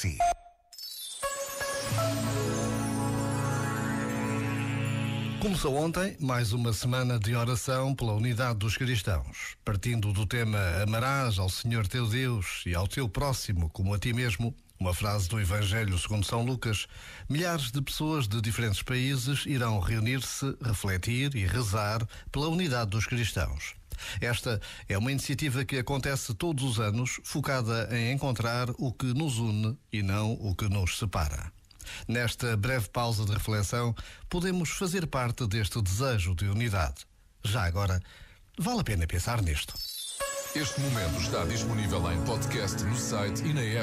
si. Começou ontem mais uma semana de oração pela unidade dos cristãos. Partindo do tema Amarás ao Senhor teu Deus e ao teu próximo como a ti mesmo, uma frase do Evangelho segundo São Lucas, milhares de pessoas de diferentes países irão reunir-se, refletir e rezar pela unidade dos cristãos. Esta é uma iniciativa que acontece todos os anos, focada em encontrar o que nos une e não o que nos separa. Nesta breve pausa de reflexão, podemos fazer parte deste desejo de unidade. Já agora, vale a pena pensar nisto. Este momento está disponível em podcast no site e na app.